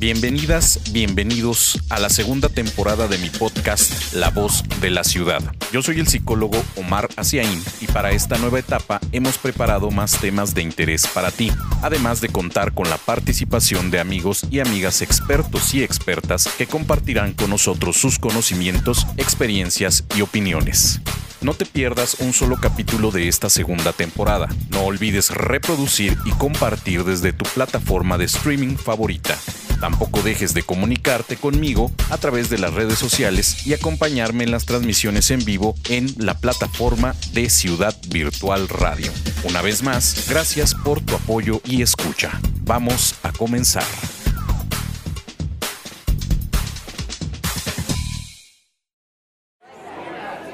Bienvenidas, bienvenidos a la segunda temporada de mi podcast La Voz de la Ciudad. Yo soy el psicólogo Omar Asiaín y para esta nueva etapa hemos preparado más temas de interés para ti, además de contar con la participación de amigos y amigas expertos y expertas que compartirán con nosotros sus conocimientos, experiencias y opiniones. No te pierdas un solo capítulo de esta segunda temporada. No olvides reproducir y compartir desde tu plataforma de streaming favorita. Tampoco dejes de comunicarte conmigo a través de las redes sociales y acompañarme en las transmisiones en vivo en la plataforma de Ciudad Virtual Radio. Una vez más, gracias por tu apoyo y escucha. Vamos a comenzar.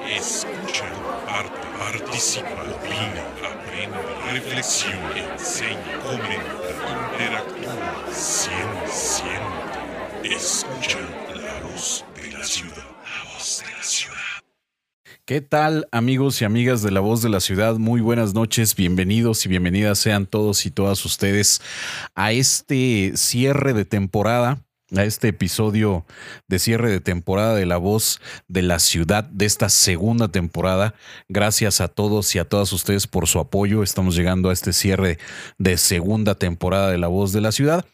Escucha, participa, opina, aprende, reflexiona, siente. Escucha la voz de la ciudad, la voz de la ciudad. ¿Qué tal amigos y amigas de La Voz de la Ciudad? Muy buenas noches, bienvenidos y bienvenidas sean todos y todas ustedes a este cierre de temporada a este episodio de cierre de temporada de La Voz de la Ciudad de esta segunda temporada. Gracias a todos y a todas ustedes por su apoyo. Estamos llegando a este cierre de segunda temporada de La Voz de la Ciudad.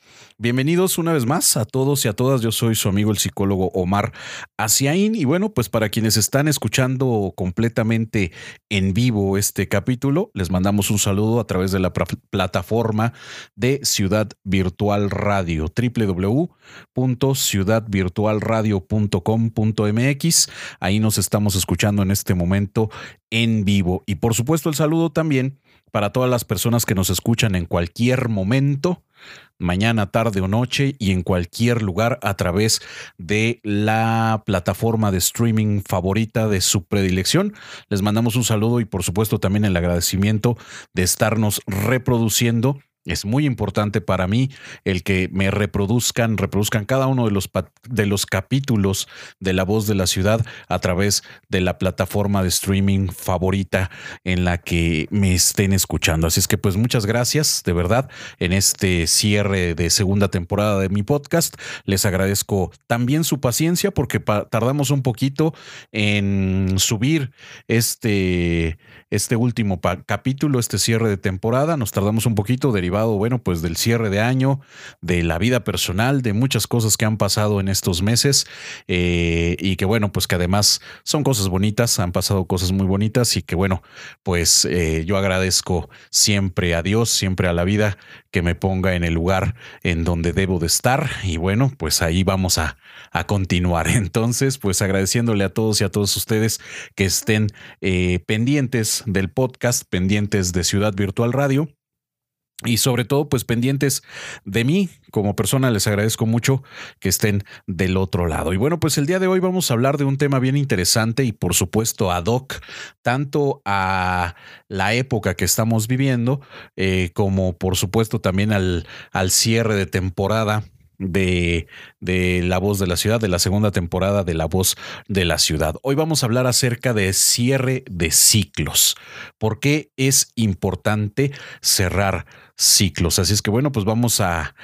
Bienvenidos una vez más a todos y a todas. Yo soy su amigo el psicólogo Omar Asiaín y bueno, pues para quienes están escuchando completamente en vivo este capítulo, les mandamos un saludo a través de la plataforma de Ciudad Virtual Radio www.ciudadvirtualradio.com.mx. Ahí nos estamos escuchando en este momento en vivo y por supuesto el saludo también para todas las personas que nos escuchan en cualquier momento mañana, tarde o noche y en cualquier lugar a través de la plataforma de streaming favorita de su predilección. Les mandamos un saludo y por supuesto también el agradecimiento de estarnos reproduciendo es muy importante para mí el que me reproduzcan, reproduzcan cada uno de los, de los capítulos de La Voz de la Ciudad a través de la plataforma de streaming favorita en la que me estén escuchando. Así es que pues muchas gracias de verdad en este cierre de segunda temporada de mi podcast. Les agradezco también su paciencia porque tardamos un poquito en subir este, este último capítulo, este cierre de temporada. Nos tardamos un poquito derivado bueno, pues del cierre de año, de la vida personal, de muchas cosas que han pasado en estos meses eh, y que, bueno, pues que además son cosas bonitas, han pasado cosas muy bonitas y que, bueno, pues eh, yo agradezco siempre a Dios, siempre a la vida que me ponga en el lugar en donde debo de estar y, bueno, pues ahí vamos a, a continuar. Entonces, pues agradeciéndole a todos y a todos ustedes que estén eh, pendientes del podcast, pendientes de Ciudad Virtual Radio y sobre todo pues pendientes de mí como persona les agradezco mucho que estén del otro lado y bueno pues el día de hoy vamos a hablar de un tema bien interesante y por supuesto ad hoc tanto a la época que estamos viviendo eh, como por supuesto también al, al cierre de temporada de, de, La Voz de la Ciudad, de la segunda temporada de La Voz de la Ciudad. Hoy vamos a hablar acerca de cierre de ciclos. ¿Por qué es importante cerrar ciclos. Así es que bueno, pues vamos a,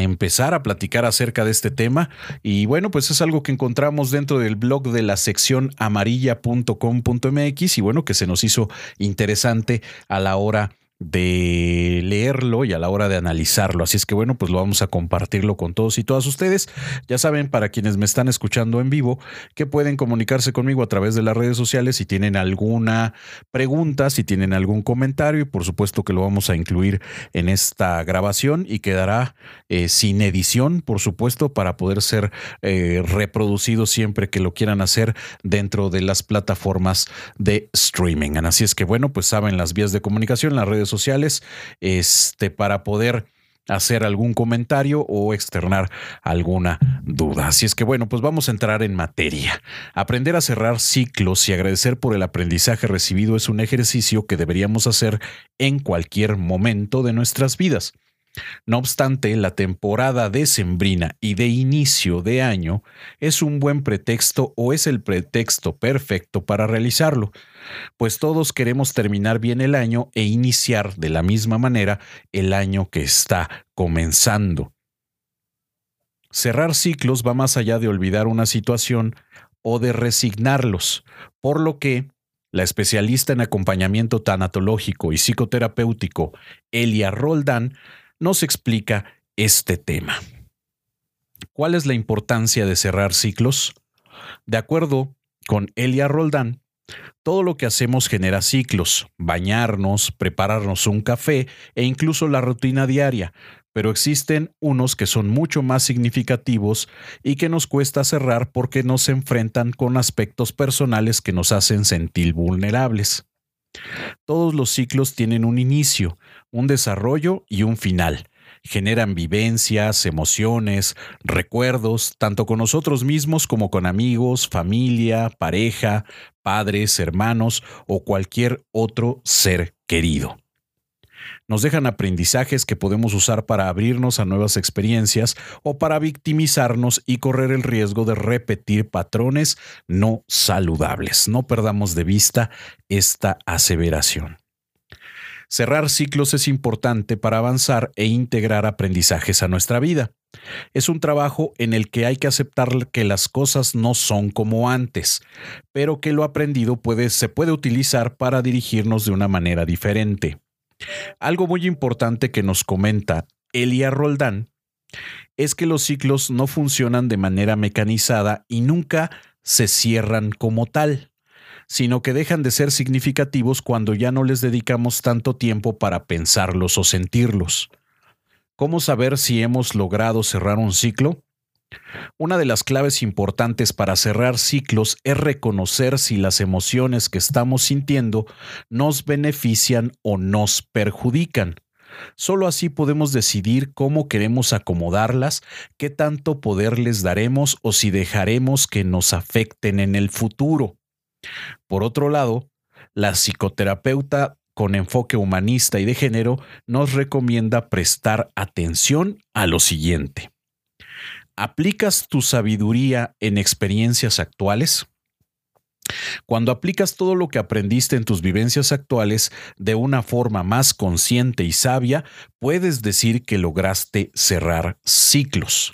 empezar a platicar acerca de este tema. Y bueno, pues es algo que encontramos dentro del blog de la sección amarilla.com.mx y bueno, que se nos hizo interesante a la hora de leerlo y a la hora de analizarlo. Así es que bueno, pues lo vamos a compartirlo con todos y todas ustedes. Ya saben, para quienes me están escuchando en vivo, que pueden comunicarse conmigo a través de las redes sociales si tienen alguna pregunta, si tienen algún comentario y por supuesto que lo vamos a incluir en esta grabación y quedará eh, sin edición, por supuesto, para poder ser eh, reproducido siempre que lo quieran hacer dentro de las plataformas de streaming. Así es que bueno, pues saben las vías de comunicación, las redes sociales este, para poder hacer algún comentario o externar alguna duda. Así es que bueno, pues vamos a entrar en materia. Aprender a cerrar ciclos y agradecer por el aprendizaje recibido es un ejercicio que deberíamos hacer en cualquier momento de nuestras vidas. No obstante, la temporada decembrina y de inicio de año es un buen pretexto o es el pretexto perfecto para realizarlo, pues todos queremos terminar bien el año e iniciar de la misma manera el año que está comenzando. Cerrar ciclos va más allá de olvidar una situación o de resignarlos, por lo que la especialista en acompañamiento tanatológico y psicoterapéutico, Elia Roldán, nos explica este tema. ¿Cuál es la importancia de cerrar ciclos? De acuerdo con Elia Roldán, todo lo que hacemos genera ciclos, bañarnos, prepararnos un café e incluso la rutina diaria, pero existen unos que son mucho más significativos y que nos cuesta cerrar porque nos enfrentan con aspectos personales que nos hacen sentir vulnerables. Todos los ciclos tienen un inicio, un desarrollo y un final. Generan vivencias, emociones, recuerdos, tanto con nosotros mismos como con amigos, familia, pareja, padres, hermanos o cualquier otro ser querido nos dejan aprendizajes que podemos usar para abrirnos a nuevas experiencias o para victimizarnos y correr el riesgo de repetir patrones no saludables. No perdamos de vista esta aseveración. Cerrar ciclos es importante para avanzar e integrar aprendizajes a nuestra vida. Es un trabajo en el que hay que aceptar que las cosas no son como antes, pero que lo aprendido se puede utilizar para dirigirnos de una manera diferente. Algo muy importante que nos comenta Elia Roldán es que los ciclos no funcionan de manera mecanizada y nunca se cierran como tal, sino que dejan de ser significativos cuando ya no les dedicamos tanto tiempo para pensarlos o sentirlos. ¿Cómo saber si hemos logrado cerrar un ciclo? Una de las claves importantes para cerrar ciclos es reconocer si las emociones que estamos sintiendo nos benefician o nos perjudican. Solo así podemos decidir cómo queremos acomodarlas, qué tanto poder les daremos o si dejaremos que nos afecten en el futuro. Por otro lado, la psicoterapeuta con enfoque humanista y de género nos recomienda prestar atención a lo siguiente. ¿Aplicas tu sabiduría en experiencias actuales? Cuando aplicas todo lo que aprendiste en tus vivencias actuales de una forma más consciente y sabia, puedes decir que lograste cerrar ciclos.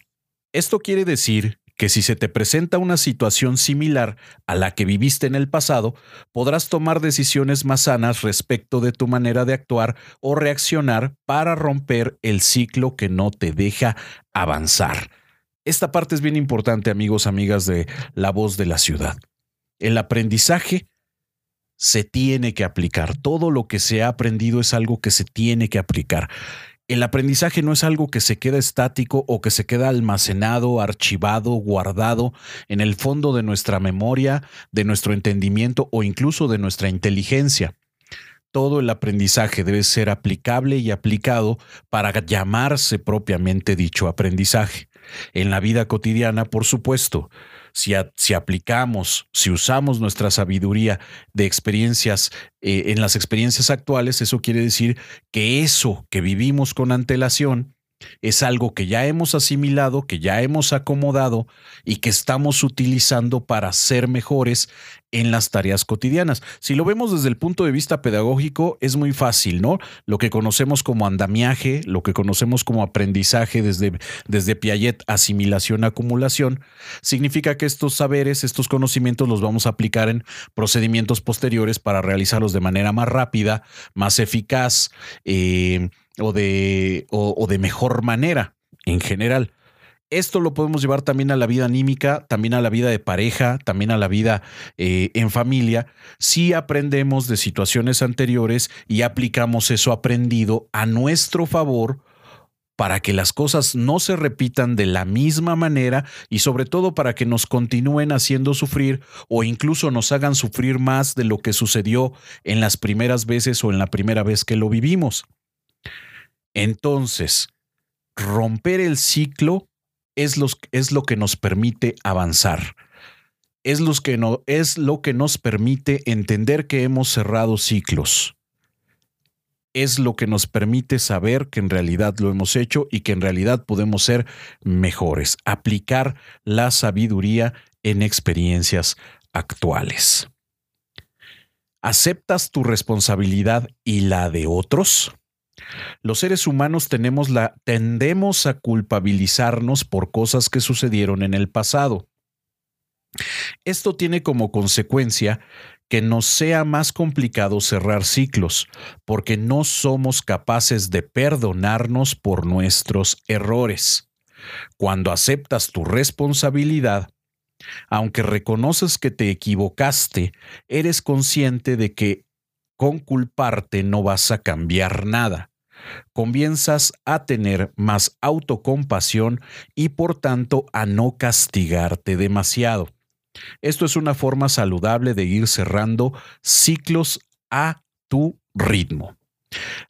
Esto quiere decir que si se te presenta una situación similar a la que viviste en el pasado, podrás tomar decisiones más sanas respecto de tu manera de actuar o reaccionar para romper el ciclo que no te deja avanzar. Esta parte es bien importante, amigos, amigas de La Voz de la Ciudad. El aprendizaje se tiene que aplicar. Todo lo que se ha aprendido es algo que se tiene que aplicar. El aprendizaje no es algo que se queda estático o que se queda almacenado, archivado, guardado en el fondo de nuestra memoria, de nuestro entendimiento o incluso de nuestra inteligencia. Todo el aprendizaje debe ser aplicable y aplicado para llamarse propiamente dicho aprendizaje. En la vida cotidiana, por supuesto, si, aplicamos, si usamos nuestra sabiduría de experiencias eh, en las experiencias actuales, eso quiere decir que eso que vivimos con antelación es algo que ya hemos asimilado, que ya hemos acomodado y que estamos utilizando para ser mejores en las tareas cotidianas. Si lo vemos desde el punto de vista pedagógico, es muy fácil, ¿no? Lo que conocemos como andamiaje, lo que conocemos como aprendizaje desde, desde Piaget, asimilación, acumulación, significa que estos saberes, estos conocimientos los vamos a aplicar en procedimientos posteriores para realizarlos de manera más rápida, más eficaz. Eh, o de, o, de mejor manera en general. Esto lo podemos llevar también a la vida anímica, también a la vida de pareja, también a la vida eh, en familia, si aprendemos de situaciones anteriores y aplicamos eso aprendido a nuestro favor para que las cosas no se repitan de la misma manera y sobre todo para que nos continúen haciendo sufrir o incluso nos hagan sufrir más de lo que sucedió en las primeras veces o en la primera vez que lo vivimos. Entonces, romper el ciclo es, lo que nos permite avanzar. Es, que no, es lo que nos permite entender que hemos cerrado ciclos. Es lo que nos permite saber que en realidad lo hemos hecho y que en realidad podemos ser mejores. Aplicar la sabiduría en experiencias actuales. ¿Aceptas tu responsabilidad y la de otros? Los seres humanos tendemos a culpabilizarnos por cosas que sucedieron en el pasado. Esto tiene como consecuencia que nos sea más complicado cerrar ciclos, porque no somos capaces de perdonarnos por nuestros errores. Cuando aceptas tu responsabilidad, aunque reconoces que te equivocaste, eres consciente de que con culparte no vas a cambiar nada. Comienzas a tener más autocompasión y por tanto a no castigarte demasiado. Esto es una forma saludable de ir cerrando ciclos a tu ritmo.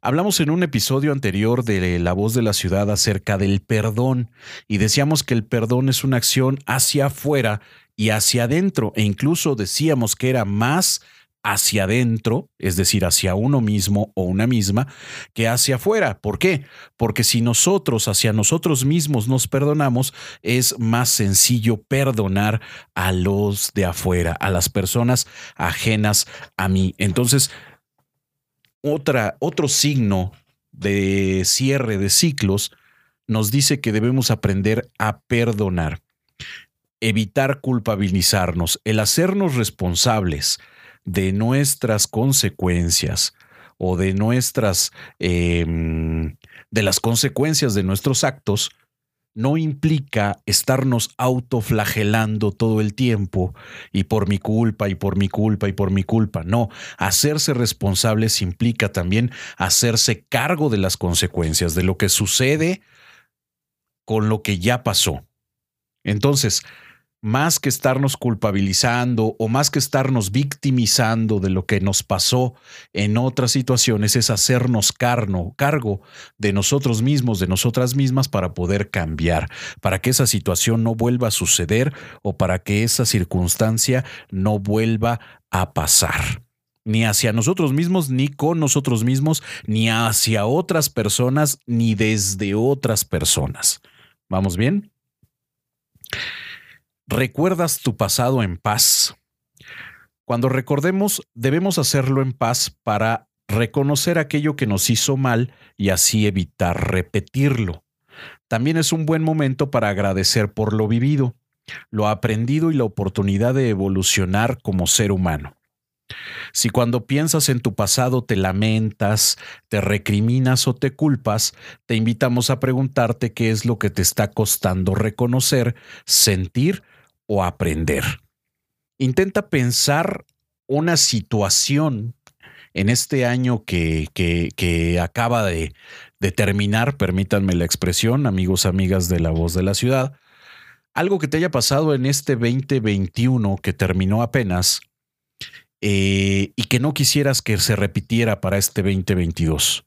Hablamos en un episodio anterior de La voz de la ciudad acerca del perdón y decíamos que el perdón es una acción hacia afuera y hacia adentro e incluso decíamos que era más hacia adentro, es decir, hacia uno mismo o una misma, que hacia afuera. ¿Por qué? Porque si nosotros hacia nosotros mismos nos perdonamos, es más sencillo perdonar a los de afuera, a las personas ajenas a mí. Entonces, otra, otro signo de cierre de ciclos nos dice que debemos aprender a perdonar, evitar culpabilizarnos, el hacernos responsables de nuestras consecuencias o de nuestras, em, de las consecuencias de nuestros actos, no implica estarnos autoflagelando todo el tiempo y por mi culpa y por mi culpa y por mi culpa. No, hacerse responsables implica también hacerse cargo de las consecuencias, de lo que sucede con lo que ya pasó. Entonces, más que estarnos culpabilizando o más que estarnos victimizando de lo que nos pasó en otras situaciones, es hacernos carno, cargo de nosotros mismos, de nosotras mismas para poder cambiar, para que esa situación no vuelva a suceder o para que esa circunstancia no vuelva a pasar ni hacia nosotros mismos, ni con nosotros mismos, ni hacia otras personas, ni desde otras personas. ¿Vamos bien? ¿Recuerdas tu pasado en paz? Cuando recordemos, debemos hacerlo en paz para reconocer aquello que nos hizo mal y así evitar repetirlo. También es un buen momento para agradecer por lo vivido, lo aprendido y la oportunidad de evolucionar como ser humano. Si cuando piensas en tu pasado te lamentas, te recriminas o te culpas, te invitamos a preguntarte qué es lo que te está costando reconocer, sentir o aprender. Intenta pensar una situación en este año que, que, acaba de, terminar, permítanme la expresión, amigos, amigas de la voz de la ciudad, algo que te haya pasado en este 2021 que terminó apenas eh, y que no quisieras que se repitiera para este 2022.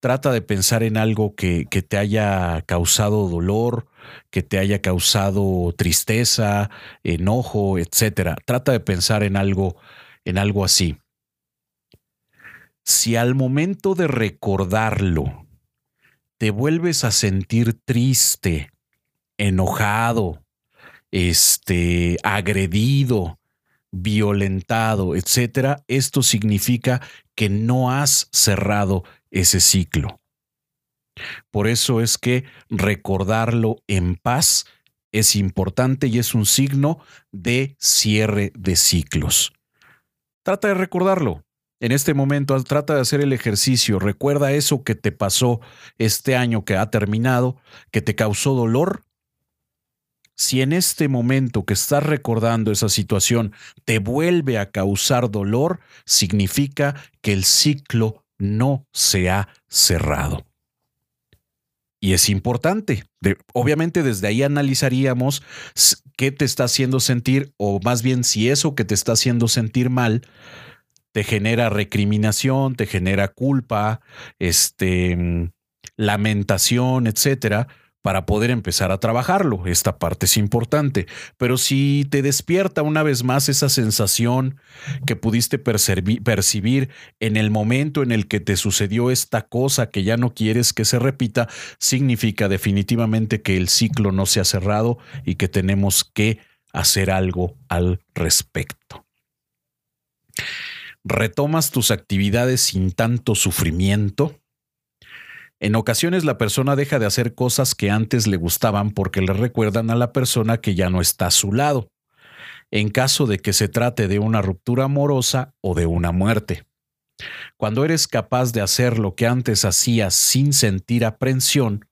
Trata de pensar en algo que, que te haya causado dolor, que te haya causado tristeza, enojo, etcétera. Trata de pensar en algo, en algo así. Si al momento de recordarlo te vuelves a sentir triste, enojado, este, agredido, violentado, etcétera, esto significa que no has cerrado ese ciclo. Por eso es que recordarlo en paz es importante y es un signo de cierre de ciclos. Trata de recordarlo. En este momento trata de hacer el ejercicio. Recuerda eso que te pasó este año que ha terminado, que te causó dolor. Si en este momento que estás recordando esa situación te vuelve a causar dolor, significa que el ciclo no se ha cerrado. Y es importante. obviamente desde ahí analizaríamos qué te está haciendo sentir, o más bien si eso que te está haciendo sentir mal te genera recriminación, te genera culpa, este, mm, lamentación, etcétera para poder empezar a trabajarlo. Esta parte es importante. Pero si te despierta una vez más esa sensación que pudiste percibir en el momento en el que te sucedió esta cosa que ya no quieres que se repita, significa definitivamente que el ciclo no se ha cerrado y que tenemos que hacer algo al respecto. Retomas tus actividades sin tanto sufrimiento En ocasiones la persona deja de hacer cosas que antes le gustaban porque le recuerdan a la persona que ya no está a su lado, en caso de que se trate de una ruptura amorosa o de una muerte. Cuando eres capaz de hacer lo que antes hacías sin sentir aprensión,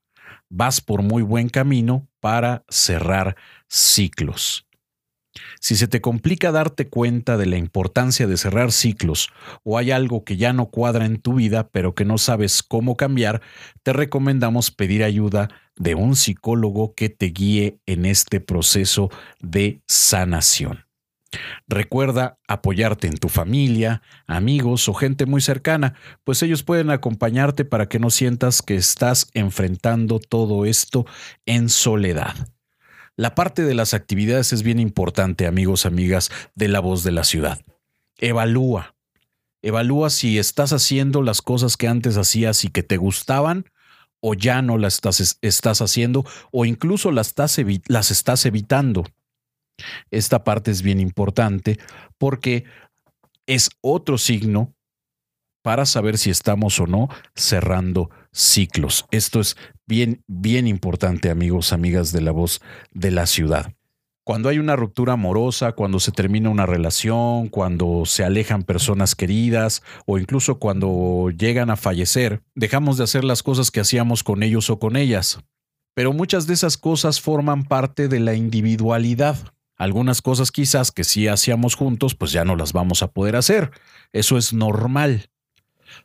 vas por muy buen camino para cerrar ciclos. Si se te complica darte cuenta de la importancia de cerrar ciclos o hay algo que ya no cuadra en tu vida pero que no sabes cómo cambiar, te recomendamos pedir ayuda de un psicólogo que te guíe en este proceso de sanación. Recuerda apoyarte en tu familia, amigos o gente muy cercana, pues ellos pueden acompañarte para que no sientas que estás enfrentando todo esto en soledad. La parte de las actividades es bien importante, amigos, amigas de la voz de la ciudad. Evalúa. Evalúa si estás haciendo las cosas que antes hacías y que te gustaban o ya no las estás, haciendo o incluso las estás, las estás evitando. Esta parte es bien importante porque es otro signo para saber si estamos o no cerrando ciclos. Esto es bien, bien importante, amigos, amigas de la voz de la ciudad. Cuando hay una ruptura amorosa, cuando se termina una relación, cuando se alejan personas queridas o incluso cuando llegan a fallecer, dejamos de hacer las cosas que hacíamos con ellos o con ellas. Pero muchas de esas cosas forman parte de la individualidad. Algunas cosas quizás que sí hacíamos juntos, pues ya no las vamos a poder hacer. Eso es normal.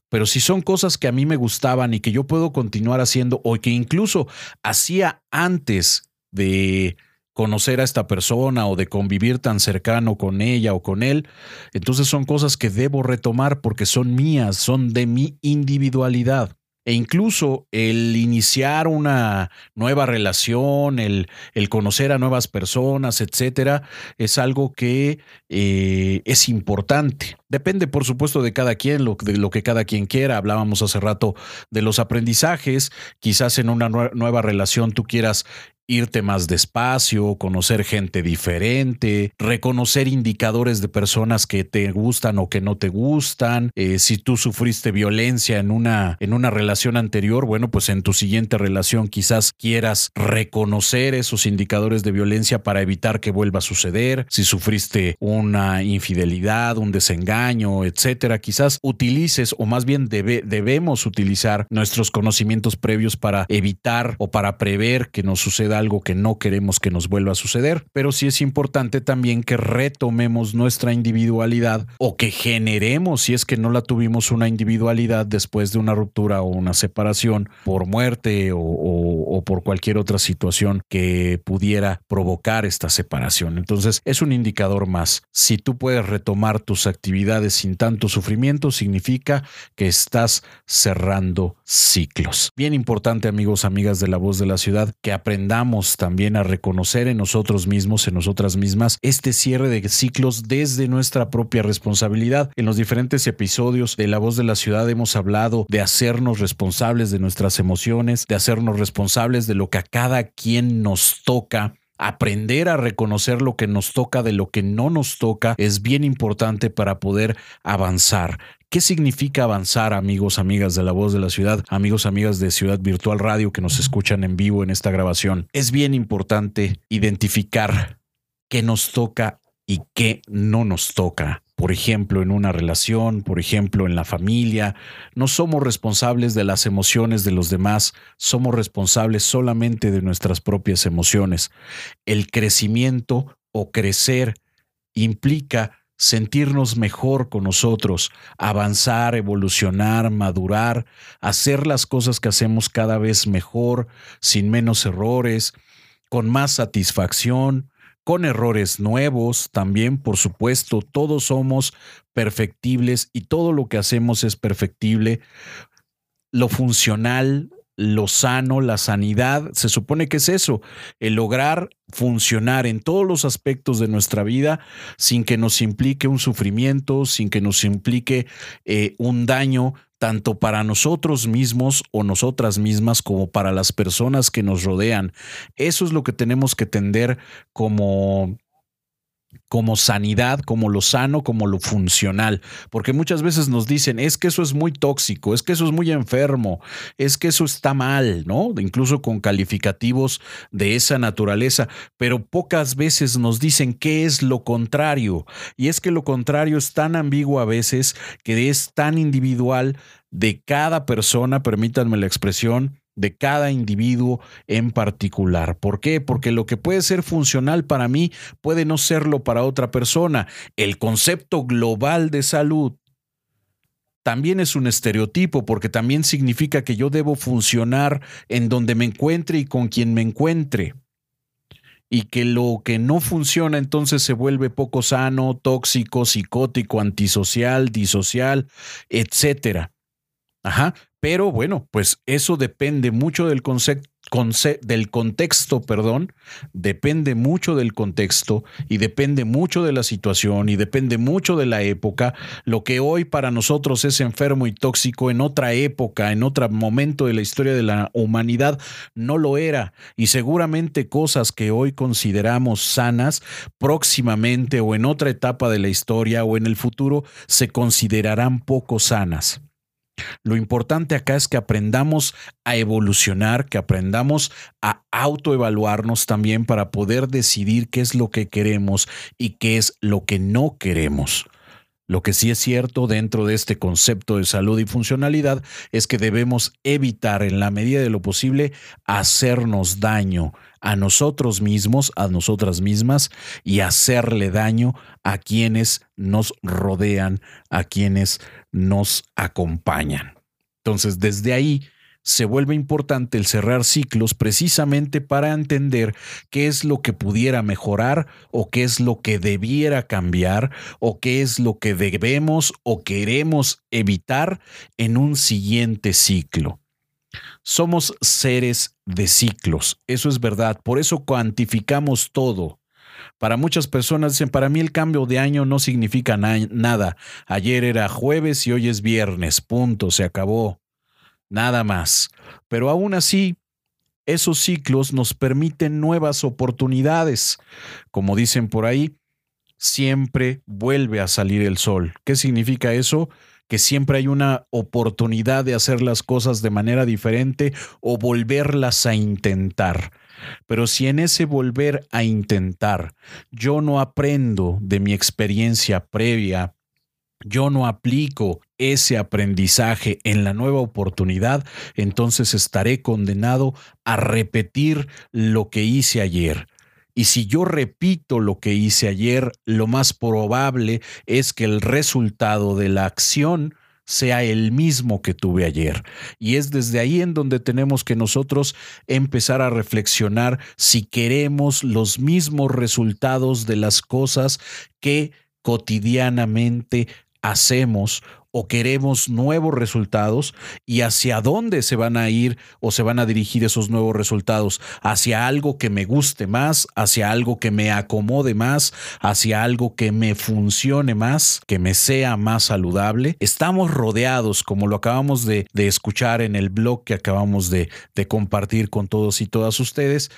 Pero si son cosas que a mí me gustaban y que yo puedo continuar haciendo o que incluso hacía antes de conocer a esta persona o de convivir tan cercano con ella o con él, entonces son cosas que debo retomar porque son mías, son de mi individualidad. E incluso el iniciar una nueva relación, el, el conocer a nuevas personas, etcétera, es algo que eh, es importante. Depende, por supuesto, de cada quien, de lo que cada quien quiera. Hablábamos hace rato de los aprendizajes. Quizás en una nueva relación tú quieras irte más despacio, conocer gente diferente, reconocer indicadores de personas que te gustan o que no te gustan. Eh, si tú sufriste violencia en una, en una relación anterior, bueno, pues en tu siguiente relación quizás quieras reconocer esos indicadores de violencia para evitar que vuelva a suceder. Si sufriste una infidelidad, un desengaño, etcétera, quizás utilices o más bien debemos utilizar nuestros conocimientos previos para evitar o para prever que nos suceda algo que no queremos que nos vuelva a suceder, pero sí es importante también que retomemos nuestra individualidad o que generemos, si es que no la tuvimos una individualidad después de una ruptura o una separación por muerte o, o por cualquier otra situación que pudiera provocar esta separación. Entonces es un indicador más. Si tú puedes retomar tus actividades sin tanto sufrimiento, significa que estás cerrando ciclos. Bien importante amigos, amigas de la voz de la ciudad, que aprendamos también a reconocer en nosotros mismos, en nosotras mismas, este cierre de ciclos desde nuestra propia responsabilidad. En los diferentes episodios de La Voz de la Ciudad hemos hablado de hacernos responsables de nuestras emociones, de hacernos responsables de lo que a cada quien nos toca aprender a reconocer lo que nos toca de lo que no nos toca es bien importante para poder avanzar. ¿Qué significa avanzar, amigos, amigas de la voz de la ciudad, amigos, amigas de Ciudad Virtual Radio que nos escuchan en vivo en esta grabación? Es bien importante identificar qué nos toca y qué no nos toca. Por ejemplo, en una relación, por ejemplo, en la familia, no somos responsables de las emociones de los demás, somos responsables solamente de nuestras propias emociones. El crecimiento o crecer implica sentirnos mejor con nosotros, avanzar, evolucionar, madurar, hacer las cosas que hacemos cada vez mejor, sin menos errores, con más satisfacción, con errores nuevos también, por supuesto, todos somos perfectibles y todo lo que hacemos es perfectible. Lo funcional lo sano, la sanidad, se supone que es eso, el lograr funcionar en todos los aspectos de nuestra vida sin que nos implique un sufrimiento, sin que nos implique eh, un daño tanto para nosotros mismos o nosotras mismas como para las personas que nos rodean. Eso es lo que tenemos que tender como como sanidad, como lo sano, como lo funcional. Porque muchas veces nos dicen, es que eso es muy tóxico, es que eso es muy enfermo, es que eso está mal, ¿no? Incluso con calificativos de esa naturaleza. Pero pocas veces nos dicen qué es lo contrario. Y es que lo contrario es tan ambiguo a veces, que es tan individual de cada persona, permítanme la expresión, de cada individuo en particular. ¿Por qué? Porque lo que puede ser funcional para mí puede no serlo para otra persona. El concepto global de salud también es un estereotipo porque también significa que yo debo funcionar en donde me encuentre y con quien me encuentre. Y que lo que no funciona entonces se vuelve poco sano, tóxico, psicótico, antisocial, disocial, etcétera. Ajá, pero bueno, pues eso depende mucho del concepto del contexto, perdón, depende mucho del contexto y depende mucho de la situación y depende mucho de la época. Lo que hoy para nosotros es enfermo y tóxico en otra época, en otro momento de la historia de la humanidad, no lo era. Y seguramente cosas que hoy consideramos sanas, próximamente o en otra etapa de la historia o en el futuro, se considerarán poco sanas. Lo importante acá es que aprendamos a evolucionar, que aprendamos a autoevaluarnos también para poder decidir qué es lo que queremos y qué es lo que no queremos. Lo que sí es cierto dentro de este concepto de salud y funcionalidad es que debemos evitar en la medida de lo posible hacernos daño a nosotros mismos, a nosotras mismas y hacerle daño a quienes nos rodean, a quienes nos acompañan. Entonces, desde ahí se vuelve importante el cerrar ciclos precisamente para entender qué es lo que pudiera mejorar o qué es lo que debiera cambiar o qué es lo que debemos o queremos evitar en un siguiente ciclo. Somos seres de ciclos, eso es verdad, por eso cuantificamos todo. Para muchas personas dicen, para mí el cambio de año no significa nada. Ayer era jueves y hoy es viernes, punto, se acabó. Nada más. Pero aún así, esos ciclos nos permiten nuevas oportunidades. Como dicen por ahí, siempre vuelve a salir el sol. ¿Qué significa eso? Que siempre hay una oportunidad de hacer las cosas de manera diferente o volverlas a intentar. Pero si en ese volver a intentar yo no aprendo de mi experiencia previa, yo no aplico ese aprendizaje en la nueva oportunidad, entonces estaré condenado a repetir lo que hice ayer. Y si yo repito lo que hice ayer, lo más probable es que el resultado de la acción sea el mismo que tuve ayer. Y es desde ahí en donde tenemos que nosotros empezar a reflexionar si queremos los mismos resultados de las cosas que cotidianamente hacemos o queremos nuevos resultados y hacia dónde se van a ir o se van a dirigir esos nuevos resultados, hacia algo que me guste más, hacia algo que me acomode más, hacia algo que me funcione más, que me sea más saludable. Estamos rodeados, como lo acabamos de, escuchar en el blog que acabamos de, compartir con todos y todas ustedes,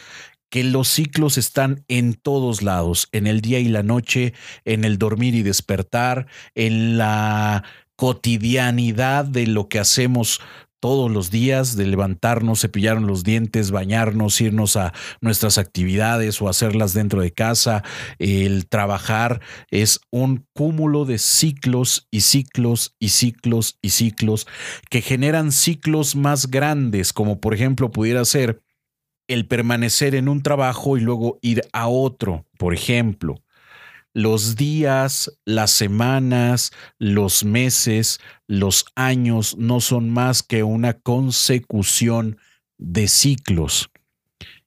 que los ciclos están en todos lados, en el día y la noche, en el dormir y despertar, en la cotidianidad de lo que hacemos todos los días, de levantarnos, cepillar los dientes, bañarnos, irnos a nuestras actividades o hacerlas dentro de casa, el trabajar, es un cúmulo de ciclos y ciclos y ciclos y ciclos que generan ciclos más grandes, como por ejemplo pudiera ser el permanecer en un trabajo y luego ir a otro, por ejemplo los días, las semanas, los meses, los años no son más que una consecución de ciclos.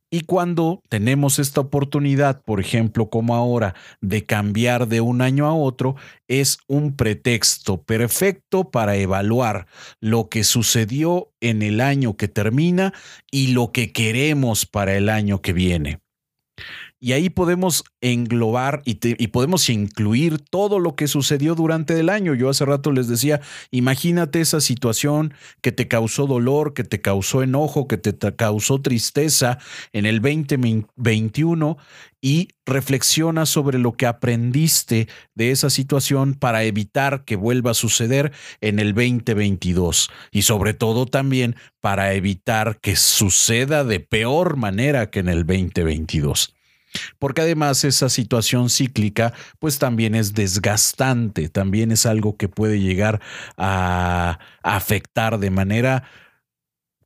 Y cuando tenemos esta oportunidad, por ejemplo, como ahora, de cambiar de un año a otro, es un pretexto perfecto para evaluar lo que sucedió en el año que termina y lo que queremos para el año que viene. Y ahí podemos englobar y, podemos incluir todo lo que sucedió durante el año. Yo hace rato les decía, imagínate esa situación que te causó dolor, que te causó enojo, que te causó tristeza en el 2021 y reflexiona sobre lo que aprendiste de esa situación para evitar que vuelva a suceder en el 2022 y sobre todo también para evitar que suceda de peor manera que en el 2022 porque además esa situación cíclica pues también es desgastante, también es algo que puede llegar a afectar de manera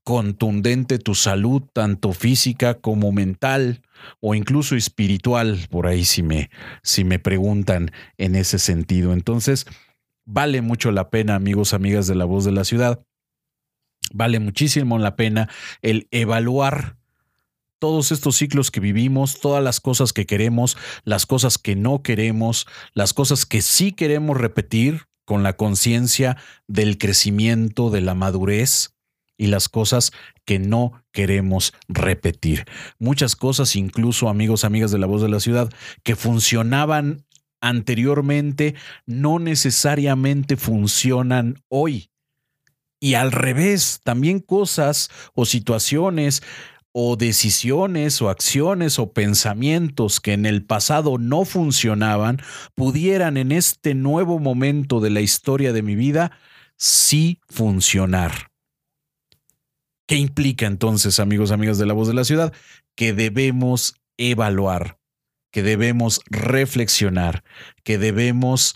contundente tu salud, tanto física como mental o incluso espiritual, por ahí si me, si me preguntan en ese sentido. Entonces, vale mucho la pena, amigos, amigas de la voz de la ciudad, vale muchísimo la pena el evaluar todos estos ciclos que vivimos, todas las cosas que queremos, las cosas que no queremos, las cosas que sí queremos repetir con la conciencia del crecimiento, de la madurez y las cosas que no queremos repetir. Muchas cosas, incluso amigos, amigas de la voz de la ciudad, que funcionaban anteriormente, no necesariamente funcionan hoy. Y al revés, también cosas o situaciones o decisiones o acciones o pensamientos que en el pasado no funcionaban, pudieran en este nuevo momento de la historia de mi vida sí funcionar. ¿Qué implica entonces, amigos, amigas de la voz de la ciudad? Que debemos evaluar, que debemos reflexionar, que debemos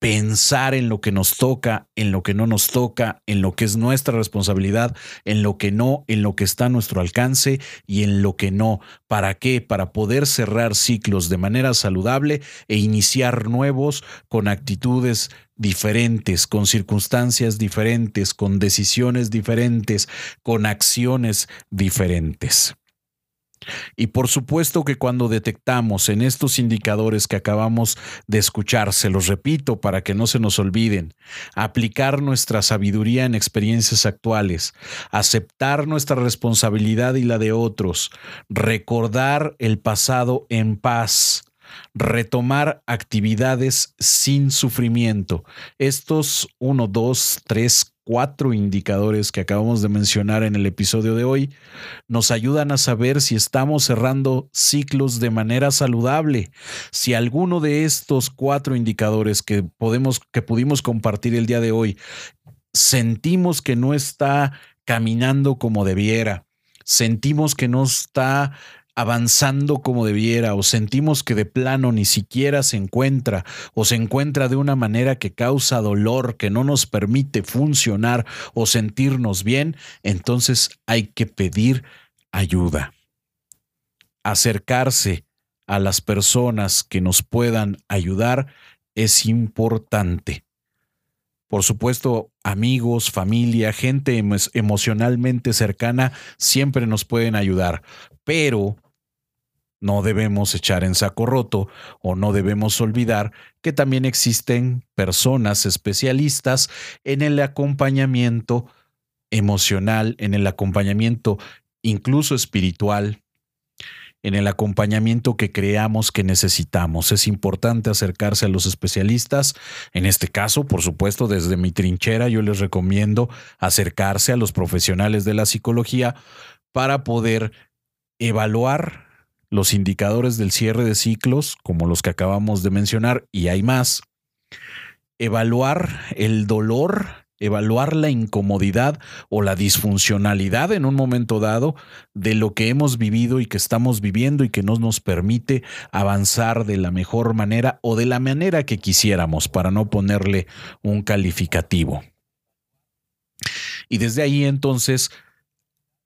pensar en lo que nos toca, en lo que no nos toca, en lo que es nuestra responsabilidad, en lo que no, en lo que está a nuestro alcance y en lo que no. ¿Para qué? Para poder cerrar ciclos de manera saludable e iniciar nuevos con actitudes diferentes, con circunstancias diferentes, con decisiones diferentes, con acciones diferentes. Y por supuesto que cuando detectamos en estos indicadores que acabamos de escuchar, se los repito para que no se nos olviden, aplicar nuestra sabiduría en experiencias actuales, aceptar nuestra responsabilidad y la de otros, recordar el pasado en paz, retomar actividades sin sufrimiento. Estos 1, 2, 3, cuatro indicadores que acabamos de mencionar en el episodio de hoy nos ayudan a saber si estamos cerrando ciclos de manera saludable. Si alguno de estos cuatro indicadores que podemos que pudimos compartir el día de hoy sentimos que no está caminando como debiera, sentimos que no está avanzando como debiera o sentimos que de plano ni siquiera se encuentra o se encuentra de una manera que causa dolor, que no nos permite funcionar o sentirnos bien, entonces hay que pedir ayuda. Acercarse a las personas que nos puedan ayudar es importante. Por supuesto, amigos, familia, gente emocionalmente cercana siempre nos pueden ayudar, pero no debemos echar en saco roto o no debemos olvidar que también existen personas especialistas en el acompañamiento emocional, en el acompañamiento incluso espiritual, en el acompañamiento que creamos que necesitamos. Es importante acercarse a los especialistas. En este caso, por supuesto, desde mi trinchera, yo les recomiendo acercarse a los profesionales de la psicología para poder evaluar los indicadores del cierre de ciclos, como los que acabamos de mencionar, y hay más. Evaluar el dolor, evaluar la incomodidad o la disfuncionalidad en un momento dado de lo que hemos vivido y que estamos viviendo y que no nos permite avanzar de la mejor manera o de la manera que quisiéramos, para no ponerle un calificativo. Y desde ahí entonces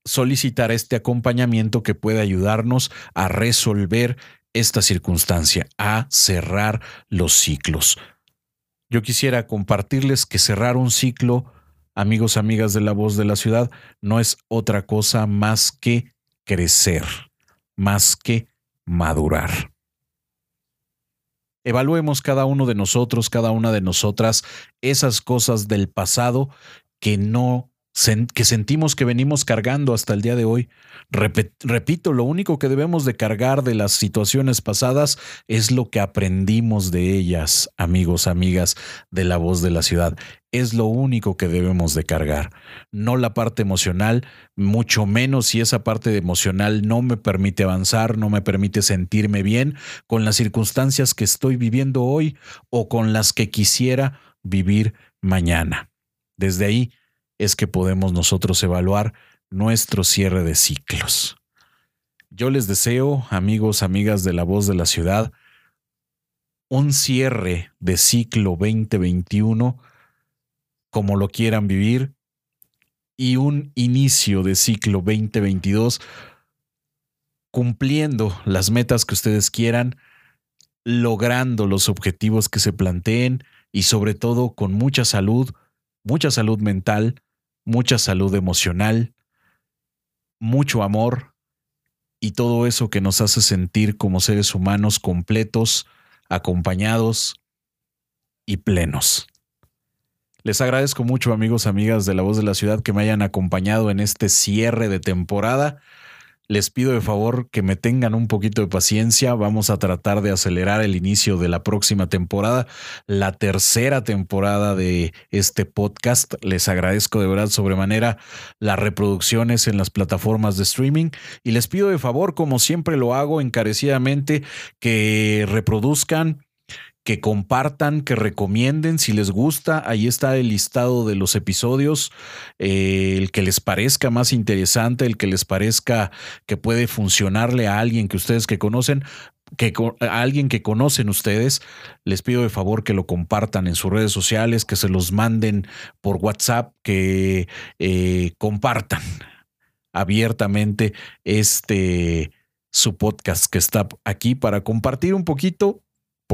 solicitar este acompañamiento que puede ayudarnos a resolver esta circunstancia, a cerrar los ciclos. Yo quisiera compartirles que cerrar un ciclo, amigos, amigas de la voz de la ciudad, no es otra cosa más que crecer, más que madurar. Evaluemos cada uno de nosotros, cada una de nosotras, esas cosas del pasado que no que sentimos que venimos cargando hasta el día de hoy. repito, lo único que debemos de cargar de las situaciones pasadas es lo que aprendimos de ellas, amigos, amigas de la voz de la ciudad. Es lo único que debemos de cargar, no la parte emocional, mucho menos si esa parte emocional no me permite avanzar, no me permite sentirme bien con las circunstancias que estoy viviendo hoy o con las que quisiera vivir mañana. Desde ahí, es que podemos nosotros evaluar nuestro cierre de ciclos. Yo les deseo, amigos, amigas de la voz de la ciudad, un cierre de ciclo 2021 como lo quieran vivir y un inicio de ciclo 2022 cumpliendo las metas que ustedes quieran, logrando los objetivos que se planteen y sobre todo con mucha salud, mucha salud mental, mucha salud emocional, mucho amor y todo eso que nos hace sentir como seres humanos completos, acompañados y plenos. Les agradezco mucho amigos, amigas de la voz de la ciudad que me hayan acompañado en este cierre de temporada. Les pido de favor que me tengan un poquito de paciencia. Vamos a tratar de acelerar el inicio de la próxima temporada, la tercera temporada de este podcast. Les agradezco de verdad sobremanera las reproducciones en las plataformas de streaming y les pido de favor, como siempre lo hago encarecidamente, que reproduzcan que compartan, que recomienden si les gusta. Ahí está el listado de los episodios, eh, el que les parezca más interesante, el que les parezca que puede funcionarle a alguien que ustedes que conocen. Que a alguien que conocen ustedes, les pido de favor que lo compartan en sus redes sociales, que se los manden por WhatsApp, que eh, compartan abiertamente este su podcast que está aquí para compartir un poquito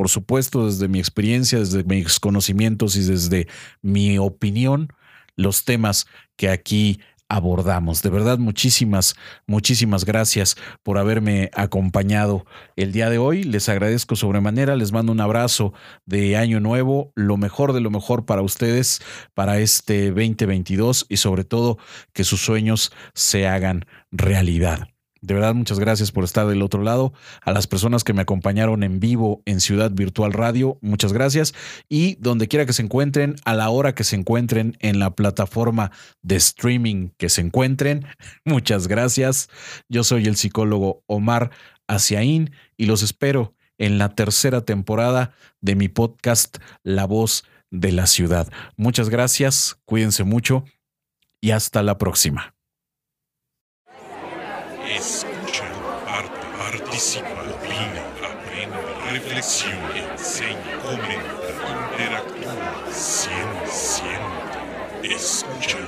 por supuesto, desde mi experiencia, desde mis conocimientos y desde mi opinión, los temas que aquí abordamos. De verdad, muchísimas, muchísimas gracias por haberme acompañado el día de hoy. Les agradezco sobremanera, les mando un abrazo de año nuevo, lo mejor de lo mejor para ustedes, para este 2022 y sobre todo que sus sueños se hagan realidad. De verdad, muchas gracias por estar del otro lado. A las personas que me acompañaron en vivo en Ciudad Virtual Radio, muchas gracias. Y donde quiera que se encuentren, a la hora que se encuentren en la plataforma de streaming que se encuentren, muchas gracias. Yo soy el psicólogo Omar Asiaín y los espero en la tercera temporada de mi podcast La Voz de la Ciudad. Muchas gracias, cuídense mucho y hasta la próxima. Escucha, participa, opina, aprende, reflexiona, enseña, comenta, interactúa, siente, siente. Escucha